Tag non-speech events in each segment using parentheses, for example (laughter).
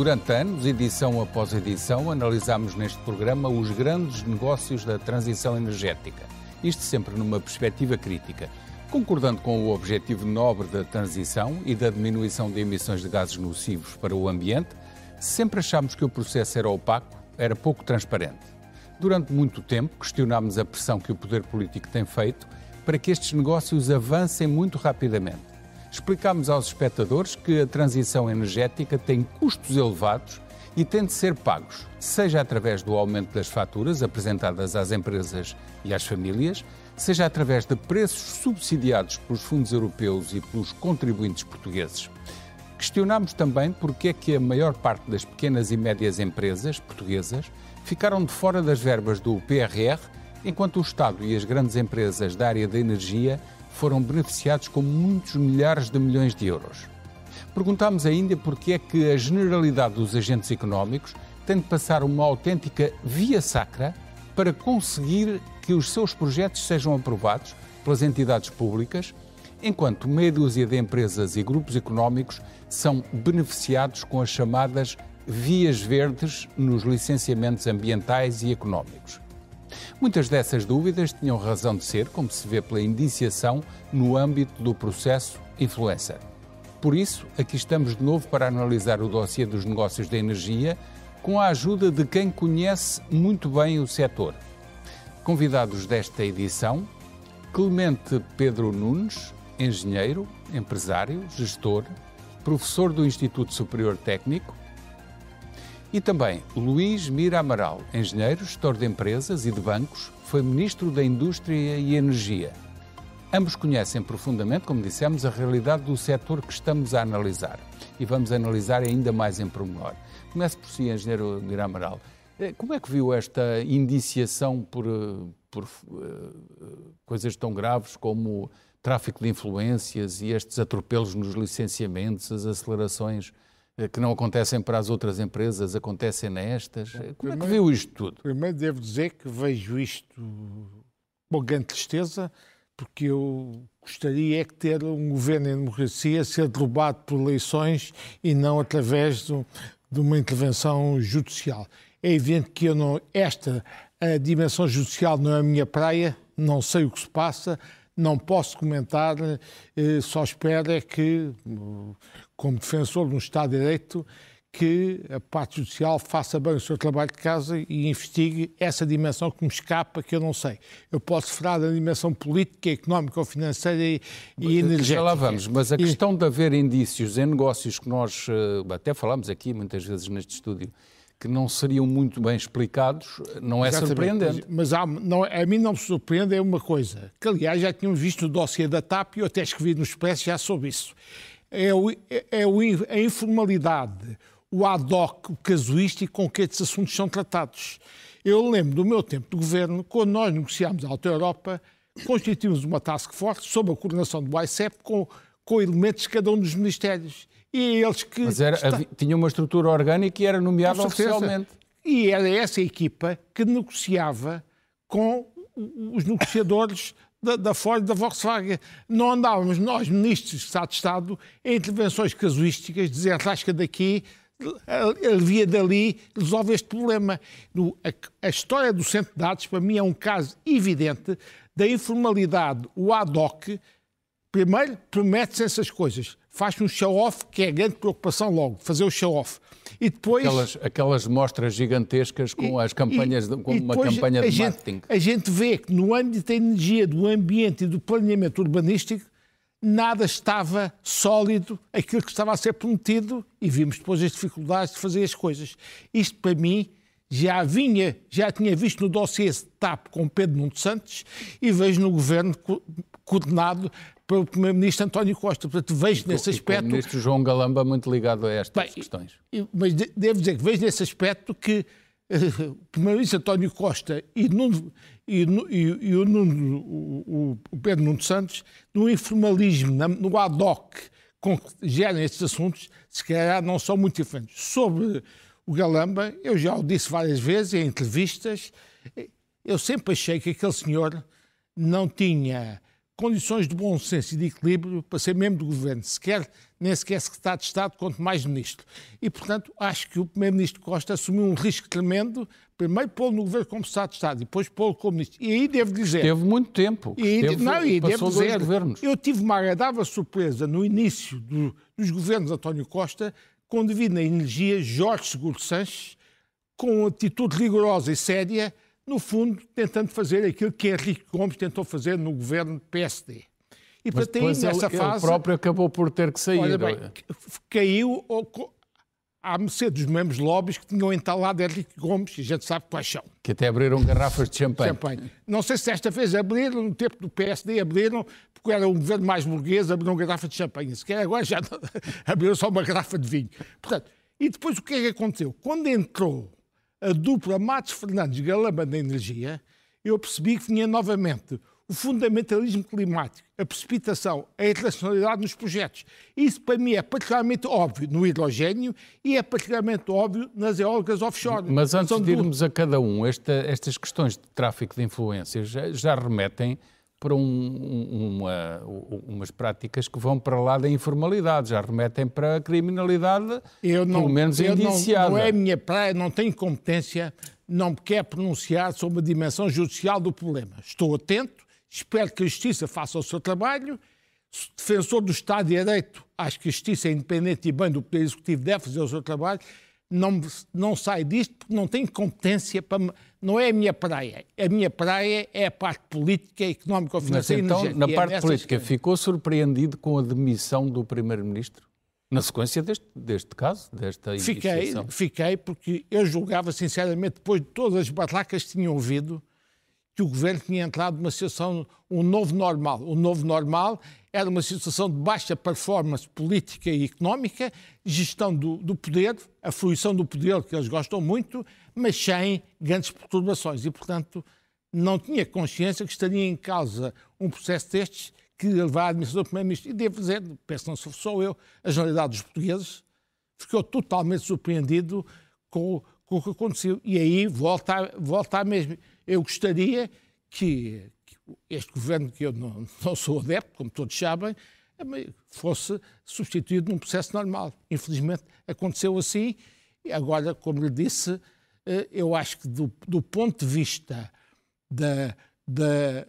Durante anos, edição após edição, analisamos neste programa os grandes negócios da transição energética. Isto sempre numa perspectiva crítica. Concordando com o objetivo nobre da transição e da diminuição de emissões de gases nocivos para o ambiente, sempre achamos que o processo era opaco, era pouco transparente. Durante muito tempo, questionámos a pressão que o poder político tem feito para que estes negócios avancem muito rapidamente. Explicámos aos espectadores que a transição energética tem custos elevados e tem de ser pagos, seja através do aumento das faturas apresentadas às empresas e às famílias, seja através de preços subsidiados pelos fundos europeus e pelos contribuintes portugueses. Questionámos também porque é que a maior parte das pequenas e médias empresas portuguesas ficaram de fora das verbas do PRR, enquanto o Estado e as grandes empresas da área da energia foram beneficiados com muitos milhares de milhões de euros. Perguntámos ainda porque é que a generalidade dos agentes económicos tem de passar uma autêntica via sacra para conseguir que os seus projetos sejam aprovados pelas entidades públicas, enquanto meia dúzia de empresas e grupos económicos são beneficiados com as chamadas vias verdes nos licenciamentos ambientais e económicos. Muitas dessas dúvidas tinham razão de ser, como se vê pela indiciação no âmbito do processo influencer. Por isso, aqui estamos de novo para analisar o dossiê dos negócios da energia com a ajuda de quem conhece muito bem o setor. Convidados desta edição, Clemente Pedro Nunes, engenheiro, empresário, gestor, professor do Instituto Superior Técnico, e também Luís Mira Amaral, engenheiro, gestor de empresas e de bancos, foi ministro da Indústria e Energia. Ambos conhecem profundamente, como dissemos, a realidade do setor que estamos a analisar. E vamos analisar ainda mais em pormenor. Comece por si, engenheiro Mira Amaral. Eh, como é que viu esta indiciação por, eh, por uh, coisas tão graves como tráfico de influências e estes atropelos nos licenciamentos, as acelerações que não acontecem para as outras empresas, acontecem nestas. Bom, Como primeiro, é que viu isto tudo? Primeiro devo dizer que vejo isto com grande tristeza, porque eu gostaria é que ter um governo em democracia ser derrubado por eleições e não através de, de uma intervenção judicial. É evidente que eu não, esta a dimensão judicial não é a minha praia, não sei o que se passa, não posso comentar, eh, só espero é que, como defensor de um Estado de Direito, que a parte judicial faça bem o seu trabalho de casa e investigue essa dimensão que me escapa, que eu não sei. Eu posso falar da dimensão política, económica ou financeira e, e energética. Já lá vamos, mas a questão de haver indícios em negócios que nós eh, até falamos aqui muitas vezes neste estúdio, que não seriam muito bem explicados, não é Exatamente, surpreendente. Mas, há, não, a mim não me surpreende é uma coisa, que aliás já tínhamos visto no dossiê da TAP e eu até escrevi no Expresso já sobre isso. É, o, é o, a informalidade, o ad hoc, o casuístico com que estes assuntos são tratados. Eu lembro do meu tempo de governo, quando nós negociámos a Alta Europa, constituímos uma task force sob a coordenação do ICEP com, com elementos de cada um dos ministérios e eles que. Mas era, está... tinha uma estrutura orgânica e era nomeado oficialmente. E era essa equipa que negociava com os negociadores da, da Ford da Volkswagen. Não andávamos nós, ministros de Estado de Estado, em intervenções casuísticas, dizer rasca daqui, alivia dali, resolve este problema. A, a história do centro de dados, para mim, é um caso evidente da informalidade, o ad hoc. Primeiro, promete-se essas coisas faz um show-off, que é a grande preocupação logo, fazer o show-off. E depois... Aquelas, aquelas mostras gigantescas com e, as campanhas, e, com uma campanha de gente, marketing. A gente vê que no âmbito da energia, do ambiente e do planeamento urbanístico, nada estava sólido, aquilo que estava a ser prometido, e vimos depois as dificuldades de fazer as coisas. Isto, para mim, já vinha, já tinha visto no dossiê TAP com Pedro Nuno Santos e vejo no governo coordenado pelo Primeiro-Ministro António Costa. Portanto, vejo nesse aspecto. O Ministro João Galamba muito ligado a estas bem, questões. Mas devo dizer que vejo nesse aspecto que uh, o Primeiro-Ministro António Costa e, Nuno, e, e, e o, Nuno, o, o, Pedro Nuno Santos, no informalismo, no ad hoc com que gerem estes assuntos, se calhar não são muito diferentes. Sobre o Galamba, eu já o disse várias vezes em entrevistas, eu sempre achei que aquele senhor não tinha condições de bom senso e de equilíbrio para ser membro do governo, sequer, nem sequer secretário de Estado, quanto mais ministro. E, portanto, acho que o primeiro-ministro Costa assumiu um risco tremendo, primeiro pô-lo no governo como secretário de Estado e depois pô-lo como ministro. E aí devo dizer... Teve muito tempo. E aí, Teve, não, e devo dizer, governos. eu tive uma agradável surpresa no início do, dos governos de António Costa, quando vi na energia Jorge Seguro Sanches, com atitude rigorosa e séria, no fundo, tentando fazer aquilo que Henrique Gomes tentou fazer no governo PSD. E Mas depois nessa ele, fase. Ele próprio acabou por ter que sair. Olha bem, caiu à mercê dos mesmos lobbies que tinham entalado Henrique Gomes, e a gente sabe quais são. Que até abriram garrafas de champanhe. champanhe. Não sei se esta vez abriram, no tempo do PSD abriram, porque era um governo mais burguês, abriram garrafa de champanhe. Se quer agora já (laughs) abriram só uma garrafa de vinho. Portanto, e depois o que é que aconteceu? Quando entrou a dupla Matos Fernandes Galamba da Energia, eu percebi que vinha novamente o fundamentalismo climático, a precipitação, a irracionalidade nos projetos. Isso para mim é particularmente óbvio no hidrogênio e é particularmente óbvio nas eólicas offshore. Mas antes de irmos a cada um, esta, estas questões de tráfico de influências já, já remetem para um, uma, umas práticas que vão para lá da informalidade, já remetem para a criminalidade, eu não, pelo menos eu indiciada. Não, não é minha praia, não tenho competência, não me quer pronunciar sobre a dimensão judicial do problema. Estou atento, espero que a Justiça faça o seu trabalho. Defensor do Estado de Direito, acho que a Justiça é independente e bem do Poder Executivo deve fazer o seu trabalho. Não, não sai disto porque não tenho competência para não é a minha praia. A minha praia é a parte política, económica, financeira Mas então, na parte é política, ficou surpreendido com a demissão do Primeiro-Ministro? Na sequência deste, deste caso, desta fiquei, fiquei, porque eu julgava, sinceramente, depois de todas as barracas que tinham ouvido, que o governo tinha entrado numa situação, um novo normal. O novo normal era uma situação de baixa performance política e económica, gestão do, do poder, a fruição do poder, que eles gostam muito, mas sem grandes perturbações. E, portanto, não tinha consciência que estaria em causa um processo destes que levar a administração do Primeiro-Ministro. E devo dizer, penso não sou eu, a generalidade dos portugueses ficou totalmente surpreendido com, com o que aconteceu. E aí volta, volta mesmo. Eu gostaria que este governo, que eu não, (laughs) não sou adepto, como todos sabem, fosse substituído num processo normal. Infelizmente aconteceu assim. E agora, como lhe disse, eh, eu acho que do, do ponto de vista da, da,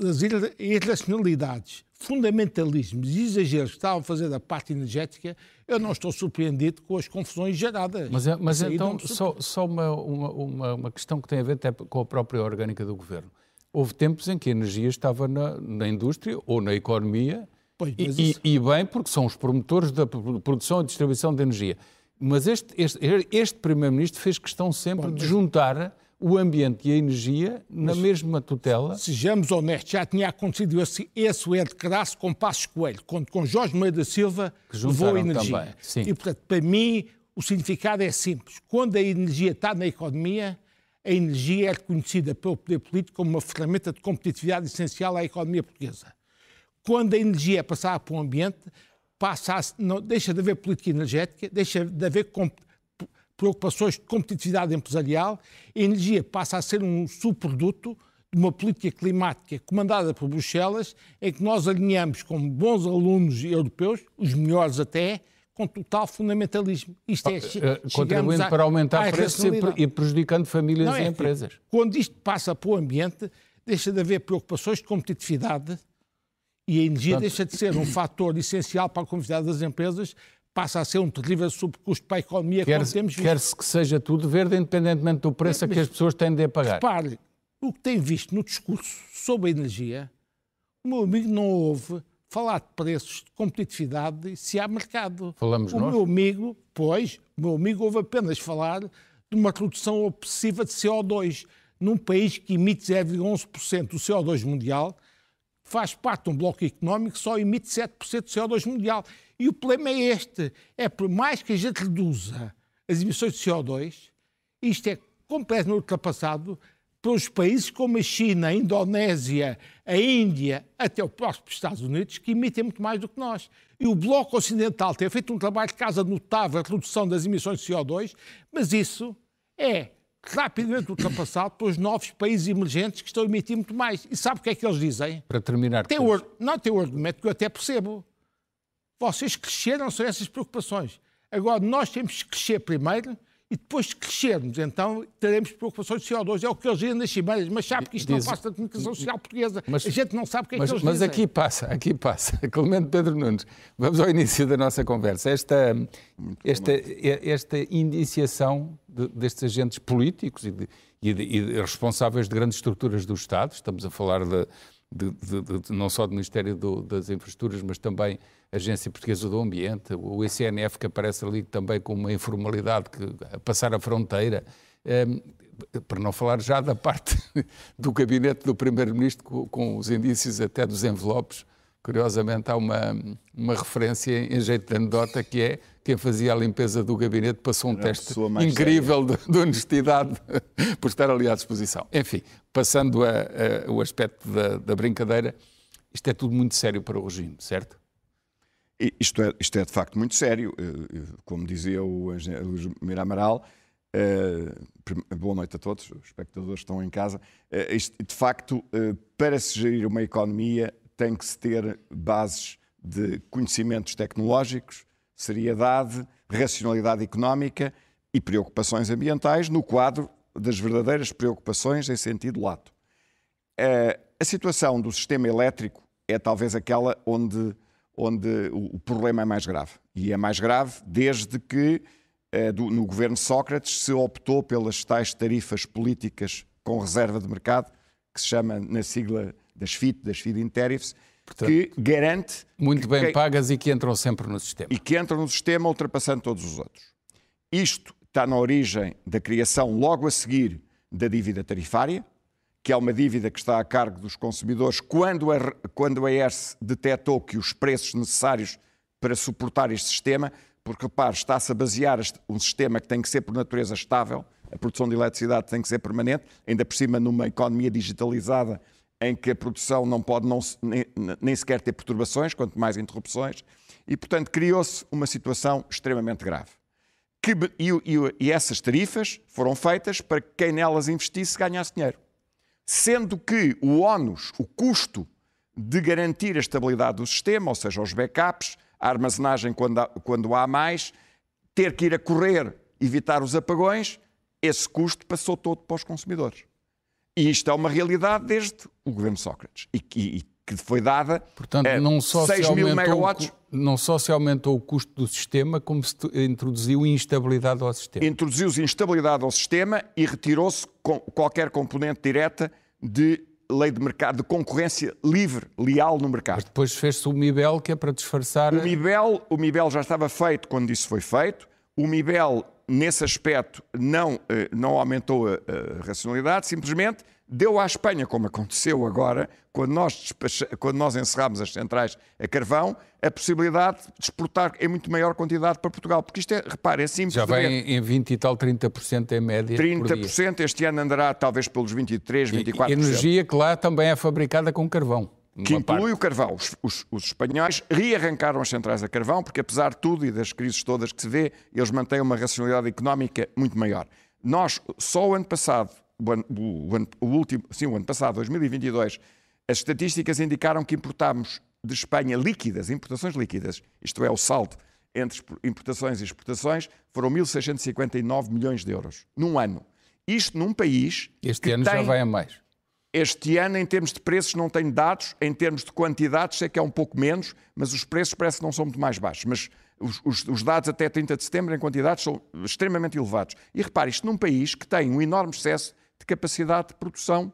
das irracionalidades, fundamentalismos e exageros que estavam a fazer da parte energética, eu não estou surpreendido com as confusões geradas. Mas, é, mas então, só, só uma, uma, uma, questão que tem a ver até com a própria orgânica do governo. Houve tempos em que a energia estava na, na indústria ou na economia, pois, e, isso... e, bem, porque são os promotores da produção e distribuição de energia. Mas este, este, este Primeiro-Ministro fez questão sempre Bom, mas... de juntar o ambiente e a energia na mas, mesma tutela. Sejamos honestos, já tinha acontecido esse, esse erro de crasso com Passos Coelho, quando com Jorge Moeida Silva levou a energia. E, portanto, para mim, o significado é simples. Quando a energia está na economia, a energia é reconhecida pelo poder político como uma ferramenta de competitividade essencial à economia portuguesa. Quando a energia é passada para o ambiente, passa a, não, deixa de haver política energética, deixa de haver preocupações de competitividade empresarial, a energia passa a ser um subproduto de uma política climática comandada por Bruxelas, em que nós alinhamos como bons alunos europeus, os melhores até, com total fundamentalismo. Isto é, uh, contribuindo a, para aumentar preços e prejudicando famílias Não, e é empresas. Quando isto passa para o ambiente, deixa de haver preocupações de competitividade e a energia Portanto, deixa de ser um fator essencial para a competitividade das empresas, passa a ser um terrível subcusto para a economia quer, como temos visto. Quer-se que seja tudo verde, independentemente do preço a que as pessoas têm de pagar. Repare, o que tem visto no discurso sobre a energia, o meu amigo não ouve falar de preços, de competitividade se há mercado. Falamos o nós? O meu amigo, pois, o meu amigo ouve apenas falar de uma redução obsessiva de CO2 num país que emite 0,11% do CO2 mundial, faz parte de um bloco económico que só emite 7% do CO2 mundial. E o problema é este: é por mais que a gente reduza as emissões de CO2, isto é completamente ultrapassado pelos países como a China, a Indonésia, a Índia, até o próximo Estados Unidos, que emitem muito mais do que nós. E o Bloco Ocidental tem feito um trabalho de casa notável, a redução das emissões de CO2, mas isso é rapidamente ultrapassado pelos novos países emergentes que estão a emitir muito mais. E sabe o que é que eles dizem? Para terminar. Tem o, não tem o argumento que eu até percebo. Vocês cresceram, são essas preocupações. Agora, nós temos que crescer primeiro e depois de crescermos, então teremos preocupações de CO2. É o que eles dizem nas cimeiras, mas sabe que isto Diz, não passa da comunicação social portuguesa. Mas, a gente não sabe o que é mas, que eles mas dizem. Mas aqui passa, aqui passa. (laughs) Clemente Pedro Nunes, vamos ao início da nossa conversa. Esta, esta, esta indiciação de, destes agentes políticos e, de, e, de, e responsáveis de grandes estruturas do Estado, estamos a falar de de, de, de, não só do Ministério do, das Infraestruturas, mas também Agência Portuguesa do Ambiente, o ICNF que aparece ali também com uma informalidade que a passar a fronteira, um, para não falar já da parte (laughs) do gabinete do Primeiro-Ministro com, com, os indícios até dos envelopes. Curiosamente há uma, uma referência em jeito de anedota que é quem fazia a limpeza do gabinete passou um Era teste incrível de, de, honestidade (laughs) por estar ali à disposição. Enfim, passando a, a, o aspecto da, da, brincadeira, isto é tudo muito sério para o regime, certo? Isto é, isto é de facto muito sério. Eh, eh, como dizia o engenheiro Mira Amaral, uh, boa noite a todos, os espectadores estão em casa. Isto, de facto, para se gerir uma economia, tem que se ter bases de conhecimentos tecnológicos, seriedade, racionalidade económica e preocupações ambientais no quadro das verdadeiras preocupações em sentido lato. Eh, a situação do sistema elétrico é talvez aquela onde, onde o problema é mais grave. E é mais grave desde que eh, no governo Sócrates se optou pelas tais tarifas políticas com reserva de mercado, que se chama na sigla das FIT, das Feed-in Tariffs, Portanto, que garante. Muito bem que, pagas e que entram sempre no sistema. E que entram no sistema ultrapassando todos os outros. Isto está na origem da criação, logo a seguir, da dívida tarifária, que é uma dívida que está a cargo dos consumidores quando a, quando a ERS detectou que os preços necessários para suportar este sistema, porque repare, está-se a basear um sistema que tem que ser por natureza estável, a produção de eletricidade tem que ser permanente, ainda por cima numa economia digitalizada em que a produção não pode não, nem, nem sequer ter perturbações, quanto mais interrupções, e, portanto, criou-se uma situação extremamente grave. Que, e, e, e, essas tarifas foram feitas para que quem nelas investisse ganhasse dinheiro. Sendo que o ónus, o custo de garantir a estabilidade do sistema, ou seja, os backups, a armazenagem quando há, quando há mais, ter que ir a correr, evitar os apagões, esse custo passou todo para os consumidores. E isto é uma realidade desde o governo Sócrates. E, e, que foi dada Portanto, não só 6 mil megawatts. Não só se aumentou o custo do sistema, como se introduziu instabilidade ao sistema. Introduziu-se instabilidade ao sistema e retirou-se qualquer componente direta de lei de mercado, de concorrência livre, leal no mercado. Mas depois fez-se o MIBEL, que é para disfarçar... O MIBEL, o MIBEL já estava feito quando isso foi feito. O MIBEL nesse aspecto, não, eh, não aumentou a, a racionalidade, simplesmente deu à Espanha, como aconteceu agora, quando nós, quando nós encerramos as centrais a carvão, a possibilidade de exportar em muito maior quantidade para Portugal. Porque isto é, repare, é simples. Já vem em 20 e tal, 30% em média. 30%, este ano andará talvez pelos 23, 24%. E energia que lá também é fabricada com carvão que inclui parte. o carvão. Os, os, os, espanhóis rearrancaram as centrais a carvão, porque apesar de tudo e das crises todas que se vê, eles mantêm uma racionalidade económica muito maior. Nós, só o ano passado, o, ano, o, ano, o último, sim, o ano passado, 2022, as estatísticas indicaram que importámos de Espanha líquidas, importações líquidas, isto é, o saldo entre importações e exportações, foram 1.659 milhões de euros num ano. Isto num país. Este ano tem... já vai a mais. Este ano, em termos de preços, não tenho dados, em termos de quantidades, sei que é um pouco menos, mas os preços parece que não são muito mais baixos. Mas os, os, os, dados até 30 de setembro, em quantidades, são extremamente elevados. E repare, isto num país que tem um enorme excesso de capacidade de produção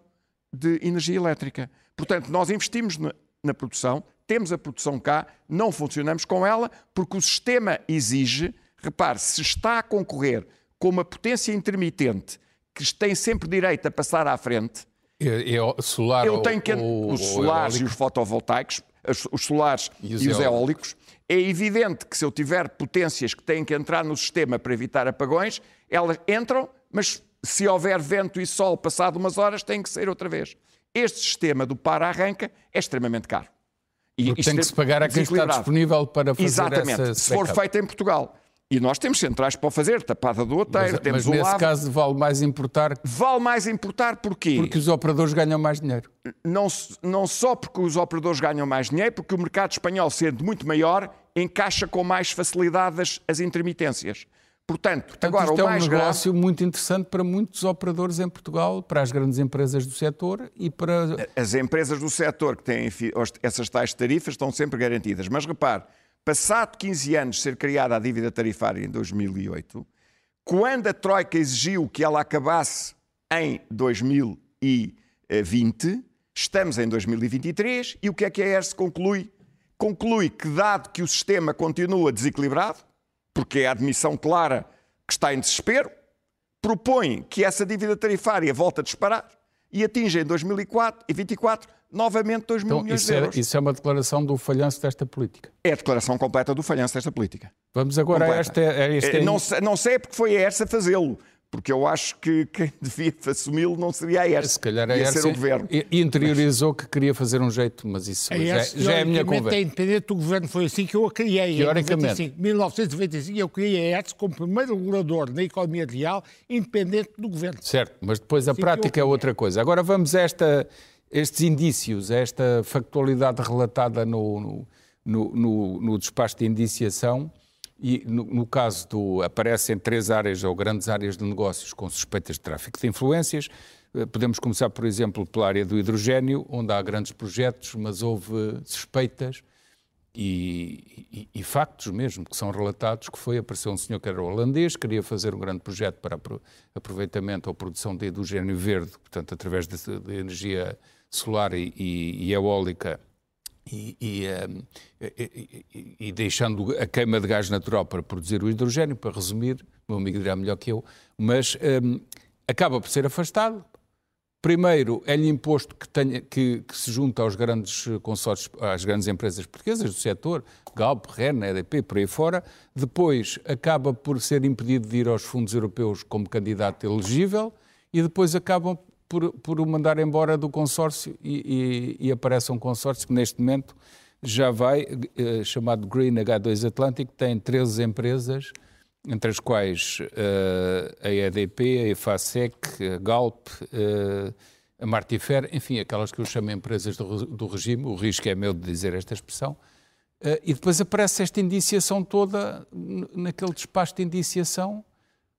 de energia elétrica. Portanto, nós investimos na, na produção, temos a produção cá, não funcionamos com ela, porque o sistema exige, repare, se está a concorrer com uma potência intermitente que tem sempre direito a passar à frente, É, é solar eu tenho que. ou- os solares e os fotovoltaicos, os, os solares E e os os, eólicos. é evidente que se eu tiver potências que têm que entrar no sistema para evitar apagões, elas entram, mas se houver vento e sol passado umas horas, têm que sair outra vez. Este sistema do para-arranca é extremamente caro. E Porque tem que se pagar a quem está disponível para fazer Exatamente. essa Se for feito em Portugal. E nós temos centrais para o fazer, tapada do outeiro, Mas, temos mas o nesse lavo. caso vale mais importar Vale mais importar porquê? porque os operadores ganham mais dinheiro. não, não só porque os operadores ganham mais dinheiro, porque o mercado espanhol, sendo muito maior, encaixa com mais facilidade as, as intermitências. Portanto, Portanto, agora isto o é um mais grave, negócio muito interessante para muitos operadores em Portugal, para as grandes empresas do setor e para. as empresas do setor que têm essas tais tarifas estão sempre garantidas. Mas repare, passado 15 anos de ser criada a dívida tarifária em 2008, quando a Troika exigiu que ela acabasse em 2020, estamos em 2023 e o que é que a ERS conclui? Conclui que, dado que o sistema continua desequilibrado, porque é a admissão clara que está em desespero, propõe que essa dívida tarifária volte a disparar e atinja em 2004 e 24 novamente 2 mil Então, milhões isso de é, euros. isso é uma declaração do falhanço desta política. É a declaração completa do falhanço desta política. Vamos agora a Completa. esta. A este Eh, Não, sei- não sei porque foi a ERSA fazê-lo, porque eu acho que quem (laughs) devia assumi-lo não seria a ERSA, Se calhar a ERSA ser o governo. interiorizou que queria fazer um jeito, mas isso A já, ERSA, já é a minha conversa. É independente do governo, foi assim que eu a criei. Em Teoricamente. 95, 1995, eu criei a ERSA como primeiro regulador na economia real, independente do governo. Certo, mas depois a Sim, prática é outra coisa. Agora vamos a esta, estes indícios, esta factualidade relatada no, no, no, no- despacho de indiciação. E no, caso do. aparecem três áreas ou grandes áreas de negócios com suspeitas de tráfico de influências. Eh, Podemos começar, por exemplo, pela área do hidrogênio, onde há grandes projetos, mas houve suspeitas e, e- e factos mesmo que são relatados que foi apareceu um senhor que era holandês queria fazer um grande projeto para apro- aproveitamento ou produção de hidrogênio verde portanto através de, de energia solar e, e- e eólica ehm, e- e- e deixando a queima de gás natural para produzir o hidrogênio para resumir meu amigo dirá melhor que eu mas ehm, acaba por ser afastado Primeiro, é-lhe imposto que, tenha, que, que se junta aos grandes consórcios, às grandes empresas portuguesas do setor, Galp, REN, EDP, por aí fora. Depois, acaba por ser impedido de ir aos fundos europeus como candidato elegível e depois acabam por, por o mandar embora do consórcio e, e- e aparece um consórcio que neste momento já vai, eh, chamado Green H2 Atlantic, tem 13 empresas, entre as quais eh, a EDP, a EFASEC, a Galp, eh, a Martifer, enfim, aquelas que eu chamo empresas do, do regime, o risco é meu de dizer esta expressão, eh, e depois aparece esta indiciação toda naquele despacho de indiciação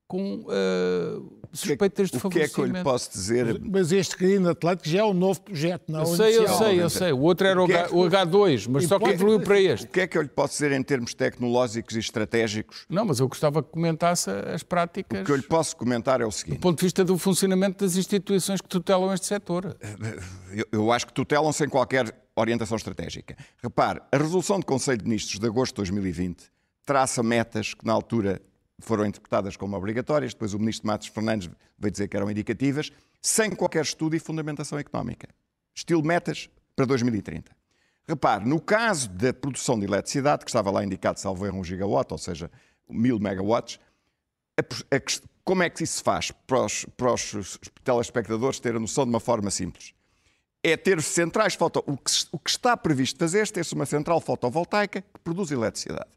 com eh, suspeitas de O que é que eu lhe favorecimento. posso dizer? Mas este Green Atlântico já é um novo projeto, não é Eu sei, eu sei, eu sei. O outro era o, é H, que- o H2, mas E só que evoluiu para este. O que é que eu lhe posso dizer em termos tecnológicos e estratégicos? Não, mas eu gostava que comentasse as práticas O que eu lhe posso comentar é o do seguinte: ponto de vista do funcionamento das instituições que tutelam este setor. eu, eu acho que tutelam sem qualquer orientação estratégica. Repare, a resolução do Conselho de Ministros de agosto de 2020 traça metas que na altura foram interpretadas como obrigatórias, depois o ministro Matos Fernandes veio dizer que eram indicativas, sem qualquer estudo e fundamentação económica. Estilo metas para 2030. Repare, no caso da produção de eletricidade, que estava lá indicado, salvo erro, 1 gigawatt, ou seja, 1000 megawatts, a- a como é que isso se faz para os, para os telespectadores terem a noção de uma forma simples? É ter centrais foto... O que, o que está previsto fazer é ter-se uma central fotovoltaica que produz eletricidade.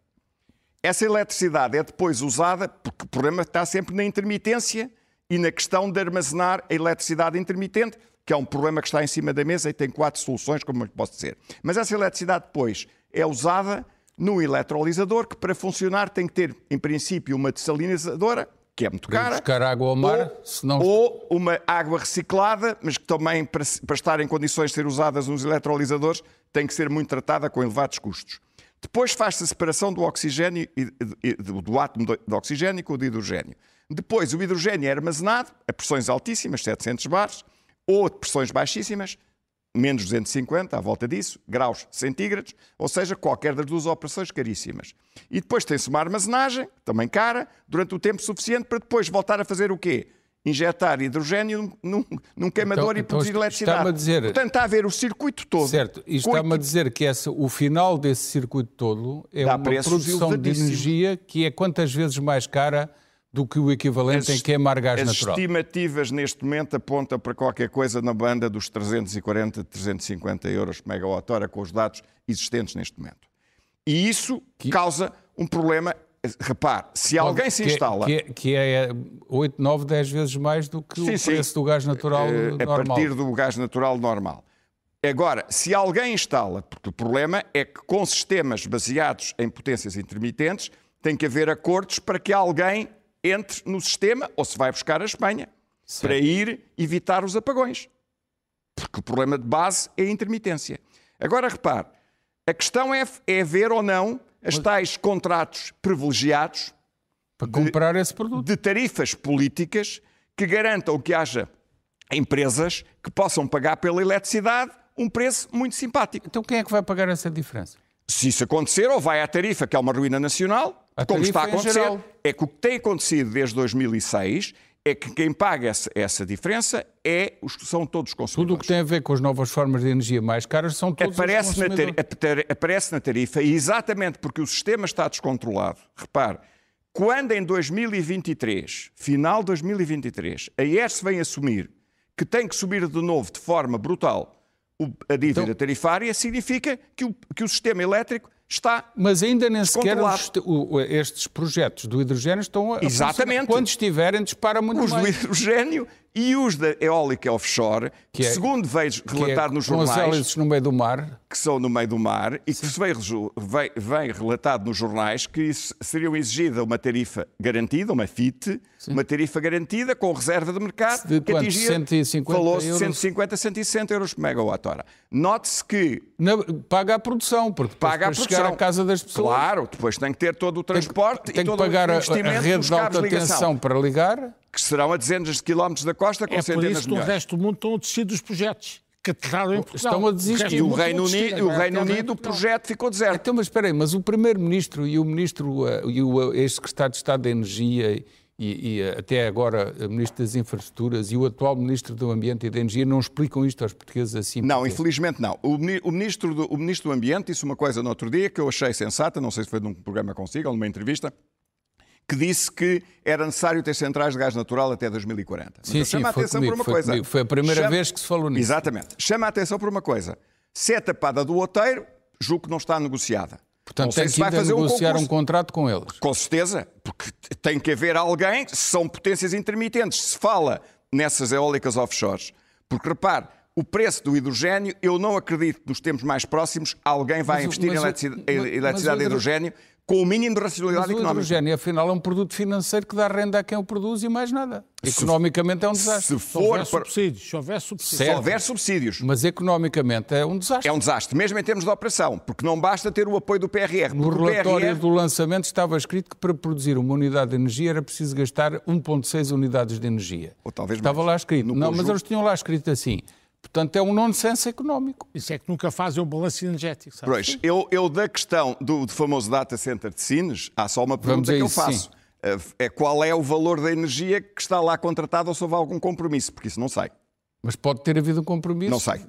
Essa eletricidade é depois usada, porque o problema está sempre na intermitência e na questão de armazenar a eletricidade intermitente, que é um problema que está em cima da mesa e tem quatro soluções, como eu lhe posso dizer. Mas essa eletricidade depois é usada no eletrolisador, que para funcionar tem que ter, em princípio, uma dessalinizadora, que é muito cara. buscar água ao mar, ou, senão- ou uma água reciclada, mas que também, para, para estar em condições de ser usadas nos eletrolisadores, tem que ser muito tratada com elevados custos. Depois faz-se a separação do oxigênio, do, do átomo de de oxigênio com o de hidrogênio. Depois o hidrogênio é armazenado a pressões altíssimas, 700 bares, ou a pressões baixíssimas, menos 250, à volta disso, graus centígrados, ou seja, qualquer das duas operações caríssimas. E depois tem-se uma armazenagem, também cara, durante o tempo suficiente para depois voltar a fazer o quê? Injetar hidrogênio num, num queimador então, e produzir então, eletricidade. Dizer, Portanto, está a ver o circuito todo. Certo, e está-me a dizer que essa, o final desse circuito todo é uma produção de energia que é quantas vezes mais cara do que o equivalente em queimar gás as natural. estimativas neste momento apontam para qualquer coisa na banda dos 340, 350 euros por megawatt-hora com os dados existentes neste momento. E isso causa um problema. Repare, se alguém se que é- instala... Que é, que é 8, 9, 10 vezes mais do que Sim, o sim. preço do gás natural eh, a normal. partir do gás natural normal. Agora, se alguém instala, porque o problema é que com sistemas baseados em potências intermitentes tem que haver acordos para que alguém entre no sistema ou se vai buscar a Espanha Certo. para ir evitar os apagões. Porque o problema de base é a intermitência. Agora repare, a questão é, é ver ou não as tais contratos privilegiados Para comprar esse produto. de tarifas políticas que garantam que haja empresas que possam pagar pela eletricidade um preço muito simpático. Então quem é que vai pagar essa diferença? Se isso acontecer, ou vai à tarifa, que é uma ruína nacional, A como está a acontecer, é que o que tem acontecido desde 2006 é que quem paga essa, essa diferença é os, são todos os Tudo o consumidores. que tem a ver com as novas formas de energia mais caras são todos os aparece, na consumidores. apare- aparece na tarifa e exatamente porque o sistema está descontrolado. Repare, quando em 2023, final de 2023, a ERS vem assumir que tem que subir de novo de forma brutal a dívida Então- tarifária, significa que o, que o sistema elétrico está Mas ainda nem sequer os- o- estes projetos do hidrogênio estão a. Exatamente. Quando estiverem, dispara muito os do mais. hidrogênio e os da eólica offshore, que, Que é- segundo veio Que é relatado nos com as jornais, no meio do mar. que são no meio do mar e que se vem, vem- vem relatado nos jornais que isso seriam exigida uma tarifa garantida, uma FIT, uma tarifa garantida com reserva de mercado De que atingia 150 falou-se de euros? 150 a 160 euros por megawatt-hora. Note-se que na- paga a produção, porque paga a produção. chegar à casa das pessoas. Claro, depois tem que ter todo o transporte tem e que todo pagar o a, a investimento rede de alta tensão para ligar. Que serão a dezenas de quilómetros da costa com É por centenas isso de que no milhões. resto do mundo estão a desistir dos projetos que aterraram em Portugal. Estão a desistir. E o Reino. Unido, o Reino Unido o projeto ficou deserto. Então, mas espera aí, mas o Primeiro-Ministro e o Ministro eh, e o eh, ex-Secretário de Estado da Energia e, e, eh, até agora o Ministro das Infraestruturas e o atual Ministro do Ambiente e da Energia não explicam isto aos portugueses assim. Não, porque- infelizmente não. O, o ministro do, o Ministro do Ambiente disse uma coisa no outro dia que eu achei sensata, não sei se foi num programa consigo ou numa entrevista, que disse que era necessário ter centrais de gás natural até 2040. Mas Sim, sim, chamo a atenção comigo, por uma foi coisa. comigo. Foi a primeira Chama- vez que se falou nisso. Exatamente. Chama a atenção por uma coisa. Se é tapada do outeiro, julgo que não está negociada. Portanto, tem que vai fazer negociar um um contrato com eles. Com certeza, porque tem que haver alguém, são potências intermitentes, se fala nessas eólicas offshores. Porque repare, o preço do hidrogênio, eu não acredito que nos tempos mais próximos alguém vai Mas investir mas em eletricidade, mas- eletricidade de hidro- hidrogênio com o mínimo de Mas racionalidade o económica. hidrogênio, afinal, é um produto financeiro que dá renda a quem o produz e mais nada. Economicamente é um desastre. Se Se for houver para... subsídios, se houver subsídios. Se houver subsídios, Mas economicamente é um desastre. é um desastre, mesmo em termos de operação, porque não basta ter o apoio do PRR. No o relatório PRR do lançamento estava escrito que para produzir uma unidade de energia era preciso gastar 1,6 unidades de energia. Ou talvez estava mais. lá escrito. No não, mas conjunto. eles tinham lá escrito assim. Portanto, é um nonsense económico. Isso é que nunca fazem o balanço energético. sabe? Pois, eu, eu da questão do, do famoso data center de Sines, há só uma pergunta que eu isso, faço. É é qual é o valor da energia que está lá contratado ou se houve algum compromisso? Porque isso não sei. Mas pode ter havido um compromisso. Não sei.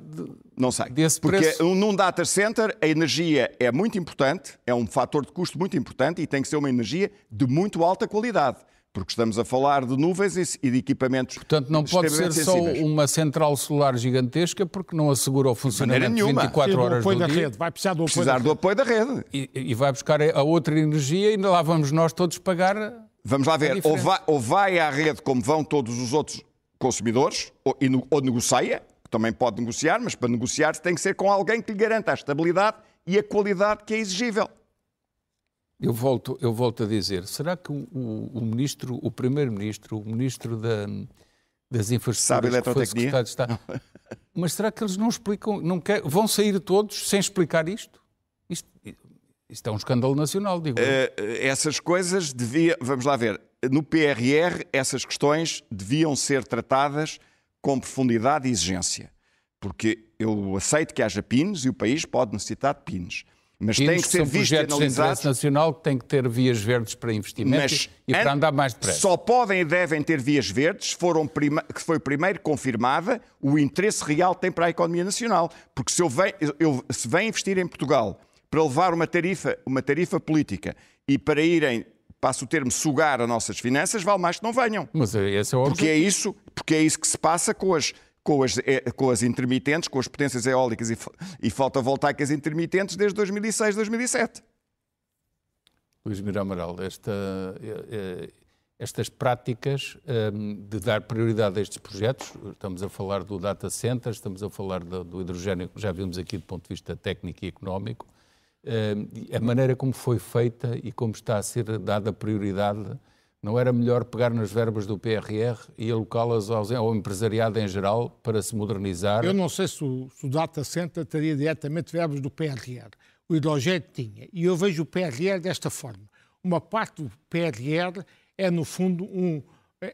Não sei. Desse Porque preço? um- num data center a energia é muito importante, é um fator de custo muito importante e tem que ser uma energia de muito alta qualidade. Porque estamos a falar de nuvens e de equipamentos. Portanto, não pode ser só sensíveis. uma central solar gigantesca porque não assegura o funcionamento nenhuma. 24 Precisa do horas apoio do da dia rede. Vai precisar do apoio Precisar da do apoio da rede. e, e vai buscar a outra energia e lá vamos nós todos pagar. Vamos lá ver, ou vai, ou vai à rede como vão todos os outros consumidores, ou, e no- ou negocia, que também pode negociar, mas para negociar tem que ser com alguém que lhe garanta a estabilidade e a qualidade que é exigível. Eu volto, eu volto a dizer, será que o, o- o ministro, o primeiro-ministro, o ministro da, das Sabe infraestruturas, que foi secretário de Estado, mas será que eles não explicam, não quer, vão sair todos sem explicar isto? Isto, isto é um escândalo nacional, digo. eh, essas coisas devia, vamos lá ver, no PRR essas questões deviam ser tratadas com profundidade e exigência. porque eu aceito que haja PINs e o país pode necessitar de PINs. Mas PINs tem que ser são visto e projetos de interesse analisado. nacional que têm que ter vias verdes para investimento Mas e para an- andar mais depressa. Só podem e devem ter vias verdes foram prima- que foi primeiro confirmada o interesse real que tem para a economia nacional. Porque se, eu vem, eu- se vem investir em Portugal para levar uma tarifa, uma tarifa política e para irem, passo o termo, sugar as nossas finanças, vale mais que não venham. Mas esse é o Porque é isso, porque é isso que se passa com as, com as, eh, com as intermitentes, com as potências eólicas e, e fotovoltaicas intermitentes desde 2006, 2007. Luís Mira Amaral, esta, eh, eh, estas práticas eh, de dar prioridade a estes projetos, estamos a falar do data center, estamos a falar do, hidrogênio, que já vimos aqui do ponto de vista técnico e económico, eh, a maneira como foi feita e como está a ser dada prioridade, não era melhor pegar nas verbas do PRR e alocá-las aos- ao empresariado em geral para se modernizar? Eu não sei se o, se o data center teria diretamente verbos do PRR. O hidrogênio tinha. E eu vejo o PRR desta forma. Uma parte do PRR é, no fundo, um,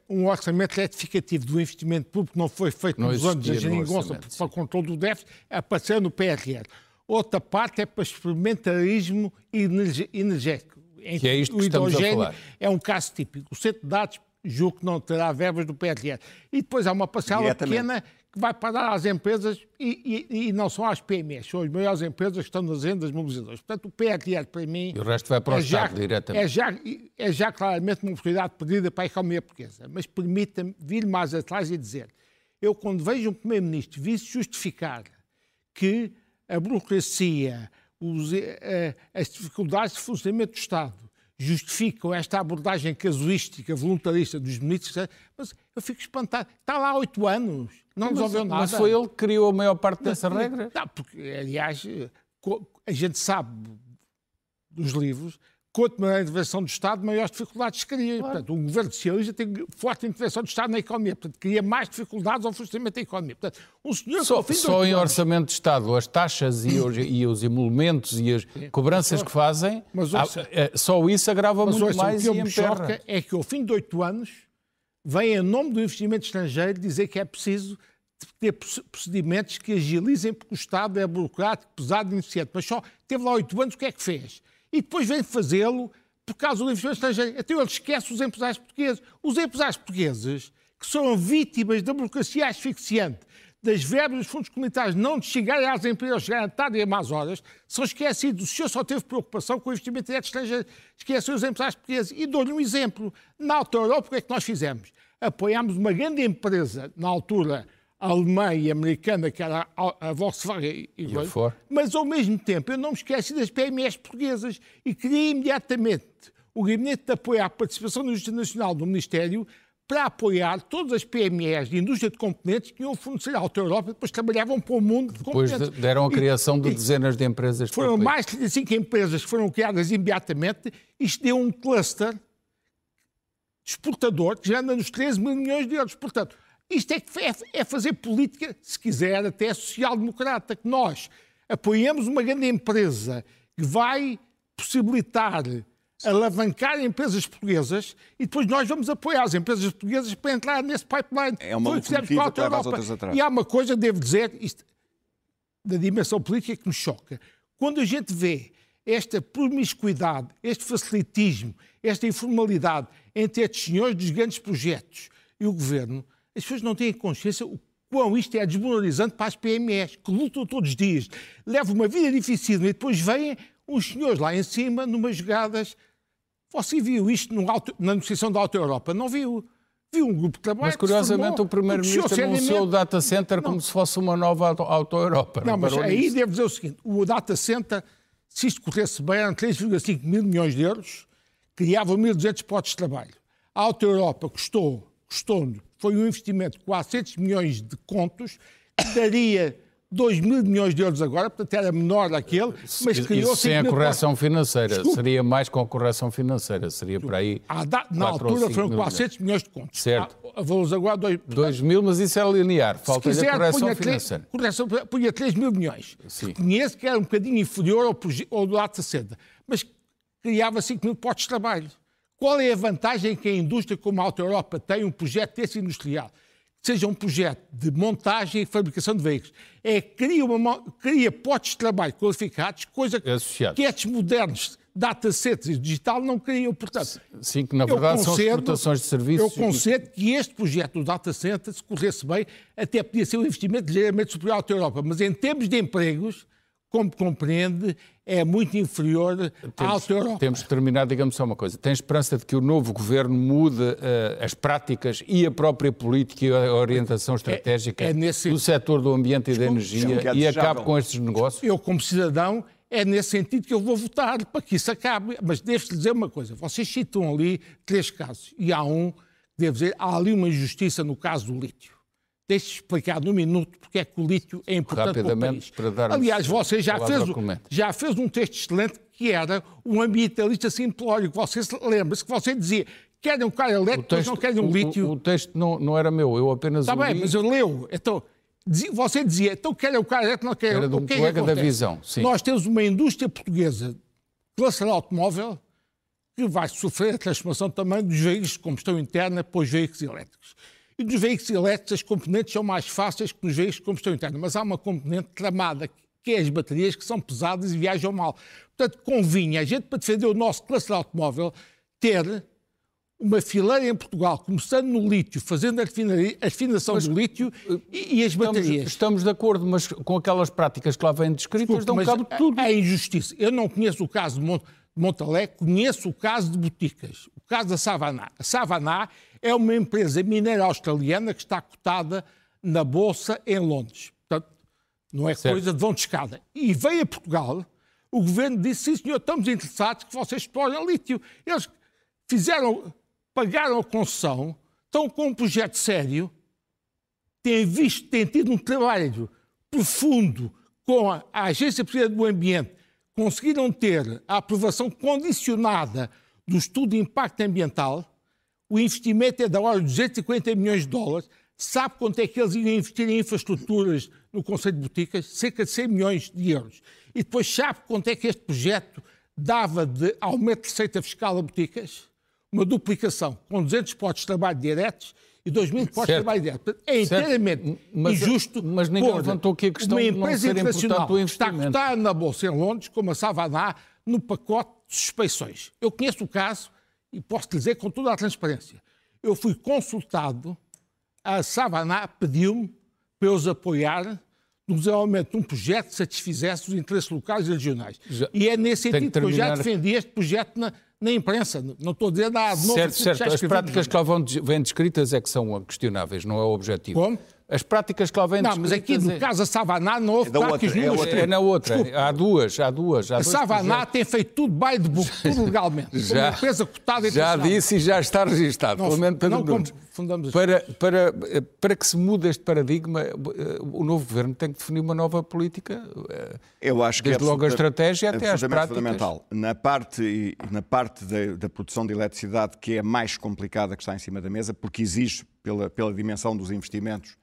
um orçamento retificativo do investimento público que não foi feito Não nos anos da geringonça para o controle do déficit, apareceu no PRR. Outra parte é para experimentarismo energe- energético. Em Que é isto o que estamos a hidrogênio falar. é um caso típico. O centro de dados julgo que não terá verbas do PRR. E depois há uma parcela pequena que vai parar às empresas e, e- e não são às PMEs, são as maiores empresas que estão nas rendas mobilizadoras. Portanto, o PRR, para mim. E o resto vai para o é já, Estado diretamente. É já, é já claramente uma oportunidade perdida para a economia portuguesa. Mas permita-me vir mais atrás e dizer: eu, quando vejo um Primeiro-Ministro vir justificar que a burocracia, os, eh, as dificuldades de funcionamento do Estado justificam esta abordagem casuística, voluntarista dos ministros, mas eu fico espantado. Está lá há oito anos, não resolveu nada. Mas foi ele que criou a maior parte dessa regra? Não, porque, aliás, eh, a gente sabe dos livros, quanto maior a intervenção do Estado, maiores dificuldades se cria. Portanto, o governo socialista tem forte intervenção do Estado na economia, portanto, cria mais dificuldades ao funcionamento da economia. Portanto, um senhor que Só, só em anos- orçamento de Estado, as taxas e os, e os emolumentos e as cobranças que fazem, Mas ouça- é, só isso agrava Mas muito ouça, mais o que eu e me choca é que ao fim de oito anos vem em nome do investimento estrangeiro dizer que é preciso ter proce- procedimentos que agilizem porque o Estado é burocrático, pesado e ineficiente. Mas só teve lá oito anos, o que é que fez? E depois vem fazê-lo por causa do investimento estrangeiro. Até ele esquece os empresários portugueses. Os empresários portugueses, que são vítimas da burocracia asfixiante, das verbas dos fundos comunitários não chegarem às empresas, chegarem tarde e a más horas, são esquecidos. O senhor só teve preocupação com o investimento direto estrangeiro. Esqueceu os empresários portugueses. E dou-lhe um exemplo. Na Auto Europa, o que é que nós fizemos? Apoiámos uma grande empresa, na altura alemã e americana, que era a Volkswagen e, a Ford? mas, ao mesmo tempo, eu não me esqueci das PMEs portuguesas e criei imediatamente o Gabinete de Apoio à Participação da Justiça Nacional do Ministério para apoiar todas as PMEs de indústria de componentes que iam fornecer à Auto Europa e depois trabalhavam para o mundo de Depois de- componentes. deram a E- criação de e dezenas de empresas. Foram mais de 35 empresas que foram criadas imediatamente. Isto deu um cluster exportador que já anda nos 13 mil milhões de euros. Portanto, isto é, é, é fazer política, se quiser, até social-democrata, que nós apoiamos uma grande empresa que vai possibilitar alavancar empresas portuguesas e depois nós vamos apoiar as empresas portuguesas para entrar nesse pipeline. É uma locomotiva que leva as outras atrás. E há uma coisa, devo dizer, isto, da dimensão política que nos choca. Quando a gente vê esta promiscuidade, este facilitismo, esta informalidade entre estes senhores dos grandes projetos e o governo, as pessoas não têm consciência o quão isto é desmoralizante para as PMEs, que lutam todos os dias, levam uma vida difícil e depois vêm uns senhores lá em cima, numas jogadas. Você viu isto auto- na negociação da Auto Europa? Não viu? Viu um grupo de trabalho. Mas curiosamente formou, o Primeiro-Ministro anunciou o data center como se fosse uma nova auto- auto-Europa. Não, mas parou aí nisso? devo dizer o seguinte: o data center, se isto corresse bem, eram 3,5 mil milhões de euros, criava 1.200 postos de trabalho. A Auto Europa custou, custou foi um investimento de 400 milhões de contos, que daria 2 mil milhões de euros agora, portanto era menor aquele, mas Isso criou sem 5 a mil correção postos. financeira. Desculpe. Seria mais com a correção financeira. Seria por aí. À da- na altura foram mil 400 milhões de contos. Certo. A, a valores agora 2 2 mil, mas isso é linear. Falta-lhe a correção punha, financeira. correção, punha 3 mil milhões. Sim. Conheço que era um bocadinho inferior ao, ao do Data Center, mas criava 5 mil postos de trabalho. Qual é a vantagem que a indústria como a Auto Europa tem um projeto desse industrial? seja um projeto de montagem e fabricação de veículos. É cria, uma, cria postos de trabalho qualificados, coisa que estes modernos data centers e digital não criam. Portanto, Sim, que na verdade concedo, são exportações de serviços. Eu concedo que este projeto do data center, se corresse bem, até podia ser um investimento ligeiramente superior à Europa. Mas em termos de empregos, como compreende, é muito inferior temos, à alta Europa. Temos que terminar, digamos só uma coisa. Tem esperança de que o novo governo mude uh, as práticas e a própria política e a orientação estratégica é, é nesse... do setor do ambiente e da energia é e acabe com estes negócios? Eu, como cidadão, é nesse sentido que eu vou votar, para que isso acabe. Mas devo-te dizer uma coisa: vocês citam ali três casos, e há um, devo dizer, há ali uma injustiça no caso do lítio. Deixe-me explicar num minuto porque é que o lítio é importante para o país. Para Aliás, você já fez, já fez um texto excelente que era um ambientalista simplório, você se lembra-se que você dizia querem um carro elétrico, mas não querem um lítio. O, o, texto não, não era meu, eu apenas Está bem, li... mas eu leu. Então, você dizia, então querem o carro elétrico, não querem... Era de um o que colega é da visão, sim. Nós temos uma indústria portuguesa classe automóvel que vai sofrer a transformação também dos veículos de combustão interna para os veículos elétricos. E dos veículos elétricos, as componentes são mais fáceis que nos veículos de combustão interna, mas há uma componente tramada, que é as baterias, que são pesadas e viajam mal. Portanto, convinha a gente, para defender o nosso classe automóvel, ter uma fileira em Portugal, começando no lítio, fazendo a refinação mas, do lítio e, e as estamos, baterias. Estamos de acordo, mas com aquelas práticas que lá vêm descritas, Desculpe, dão cabo de tudo. A injustiça. Eu não conheço o caso de Montalé, conheço o caso de Boticas, o caso da Savaná. A Savaná é uma empresa mineira australiana que está cotada na Bolsa em Londres. Portanto, não é certo. coisa de vão de escada. E veio a Portugal, o governo disse, sim senhor, estamos interessados que vocês explorem lítio. Eles fizeram, pagaram a concessão, estão com um projeto sério, têm visto, têm tido um trabalho profundo com a, a Agência Portuguesa do Ambiente, conseguiram ter a aprovação condicionada do estudo de impacto ambiental, o investimento é da hora de 250 milhões de dólares. Sabe quanto é que eles iam investir em infraestruturas no Conselho de Boticas? Cerca de 100 milhões de euros. E depois sabe quanto é que este projeto dava de aumento de receita fiscal a Boticas? Uma duplicação, com 200 postos de trabalho diretos e 2 mil postos de trabalho direto. É inteiramente mas, injusto. Mas ninguém levantou aqui a questão uma empresa de não ser importante o está cotada na Bolsa em Londres, como a Savaná, no pacote de suspeições. Eu conheço o caso e posso dizer com toda a transparência, eu fui consultado, a Savaná pediu-me para eu os apoiar no desenvolvimento de um projeto que satisfizesse os interesses locais e regionais. Já, e é nesse sentido que, que, eu já defendi este projeto na, na imprensa. Não estou a dizer nada novo. Certo, certo. As práticas que lá vão, vêm descritas é que são questionáveis, não é o objetivo. Como? As práticas que lá vêm Não, mas aqui no caso da Savaná não houve é práticas outra, nenhumas. É, é, na outra. Desculpa. Há duas, há duas. Há a Savaná tem feito tudo by the book, tudo (laughs) legalmente. já, uma empresa cotada Já disse e já está registado. Não, pelo menos para, não fundamos para, para, para que se mude este paradigma, eh, o novo governo tem que definir uma nova política. Eh, Eu acho desde que é logo a estratégia até às práticas. fundamental. Na parte, na parte da, da produção de eletricidade, que é a mais complicada que está em cima da mesa, porque exige, pela, pela dimensão dos investimentos,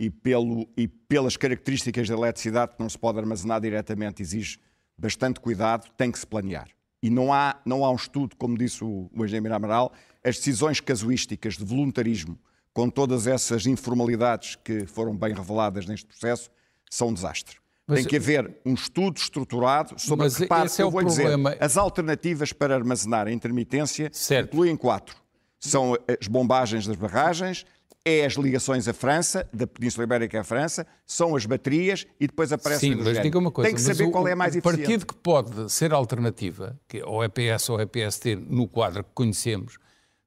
e, pelo, e pelas características da eletricidade que não se pode armazenar diretamente, exige bastante cuidado, tem que se planear. E não há, não há um estudo, como disse o, o engenheiro Amaral, as decisões casuísticas de voluntarismo, com todas essas informalidades que foram bem reveladas neste processo, são um desastre. Mas, tem que haver um estudo estruturado sobre mas a parte, esse é vou problema. dizer, as alternativas para armazenar a intermitência certo. incluem quatro. São as bombagens das barragens, é as ligações à França, da Península Ibérica à França, são as baterias e depois aparece Sim, o mas diga uma coisa, Tem que saber o, qual é a mais eficiente. O partido que pode ser alternativa, que é ou EPS ou EPST, no quadro que conhecemos,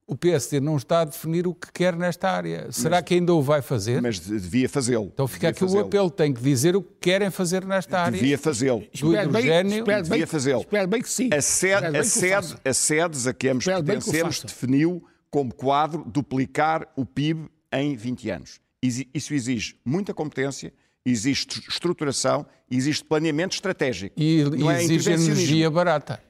o PSD não está a definir o que quer nesta área. Será mas, que ainda o vai fazer? Mas devia fazê-lo. Então fica aqui o apelo, tem que dizer o que querem fazer nesta área. Devia fazê-lo. Do hidrogênio, devia fazê-lo. Espero bem que sim. A, sede, a, sede, a sedes a que ambos pertencemos definiu como quadro duplicar o PIB em 20 anos. Isso exige muita competência, existe estruturação, existe planeamento estratégico. E, é exige energia barata.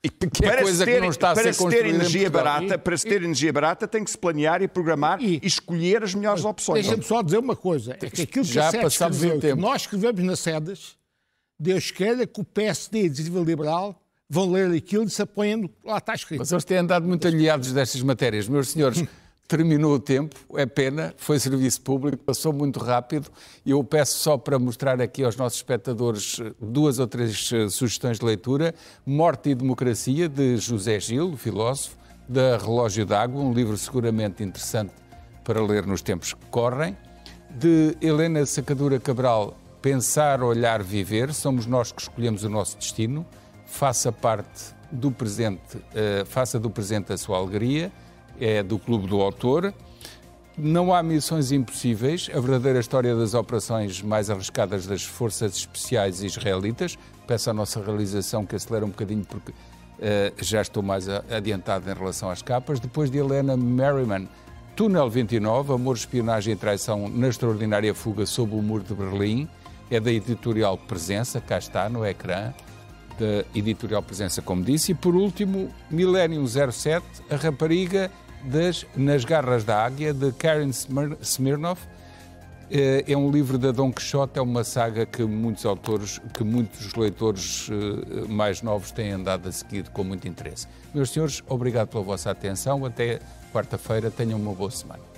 Que é para coisa ter, que não está a ser se ter energia barata, para se ter energia barata tem que se planear e programar e, e escolher as melhores opções. Deixa-me só dizer uma coisa, é que aquilo que Já a escreveu, que nós escrevemos nas sedas, Deus queira que o PSD e a Iniciativa Liberal vão ler aquilo e se apoiem lá está escrito. Mas eles têm andado muito aliados destas matérias, meus senhores. (laughs) terminou o tempo, é pena, foi serviço público, passou muito rápido e eu peço só para mostrar aqui aos nossos espectadores eh, duas ou três eh, sugestões de leitura. Morte e Democracia, de José Gil, filósofo, da Relógio d'Água, um livro seguramente interessante para ler nos tempos que correm. De Helena Sacadura Cabral, Pensar, Olhar, Viver, somos nós que escolhemos o nosso destino, faça parte do presente, uh, faça do presente a sua alegria é do Clube do Autor. Não há missões impossíveis, a verdadeira história das operações mais arriscadas das forças especiais israelitas. Peço à nossa realização que acelere um bocadinho porque uh, já estou mais adiantado em relação às capas. Depois de Helena Merriman, Túnel 29, Amor, Espionagem e Traição na Extraordinária Fuga sob o Muro de Berlim. É da editorial Presença, cá está no ecrã da editorial Presença, como disse. E por último, Millennium 07, a rapariga das Nas Garras da Águia, de Karen Smirnoff. Eh, é um livro da Dom Quixote, é uma saga que muitos autores, que muitos leitores eh, mais novos têm andado a seguir com muito interesse. Meus senhores, obrigado pela vossa atenção. Até quarta-feira. Tenham uma boa semana.